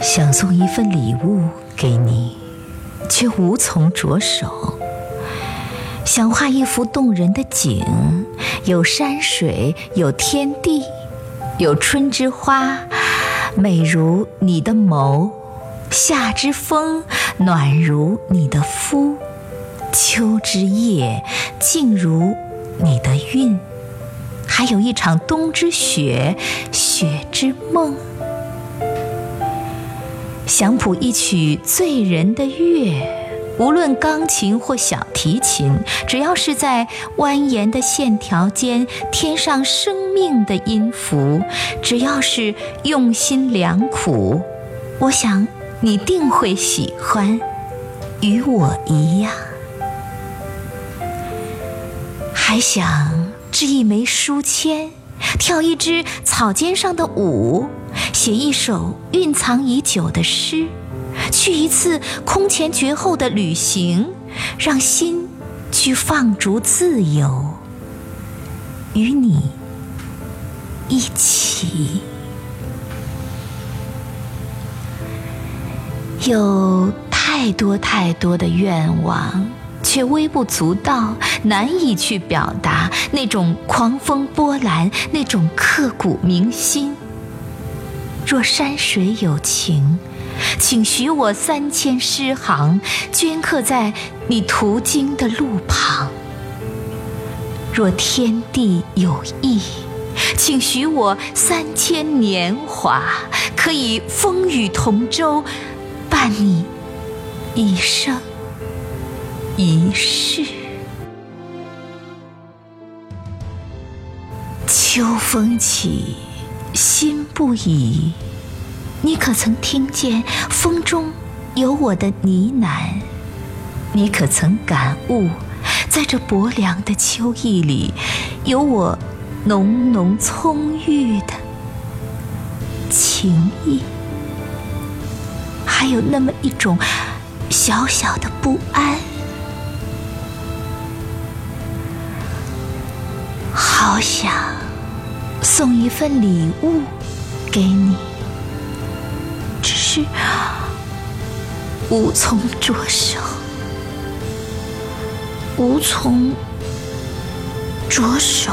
想送一份礼物给你，却无从着手。想画一幅动人的景，有山水，有天地，有春之花，美如你的眸；夏之风，暖如你的肤；秋之夜，静如你的韵。还有一场冬之雪，雪之梦。想谱一曲醉人的乐。无论钢琴或小提琴，只要是在蜿蜒的线条间添上生命的音符，只要是用心良苦，我想你定会喜欢，与我一样。还想织一枚书签，跳一支草尖上的舞，写一首蕴藏已久的诗。去一次空前绝后的旅行，让心去放逐自由，与你一起。有太多太多的愿望，却微不足道，难以去表达那种狂风波澜，那种刻骨铭心。若山水有情。请许我三千诗行，镌刻在你途经的路旁。若天地有意，请许我三千年华，可以风雨同舟，伴你一生一世。秋风起，心不已。你可曾听见风中有我的呢喃？你可曾感悟，在这薄凉的秋意里，有我浓浓葱郁的情意？还有那么一种小小的不安，好想送一份礼物给你。只是无从着手，无从着手。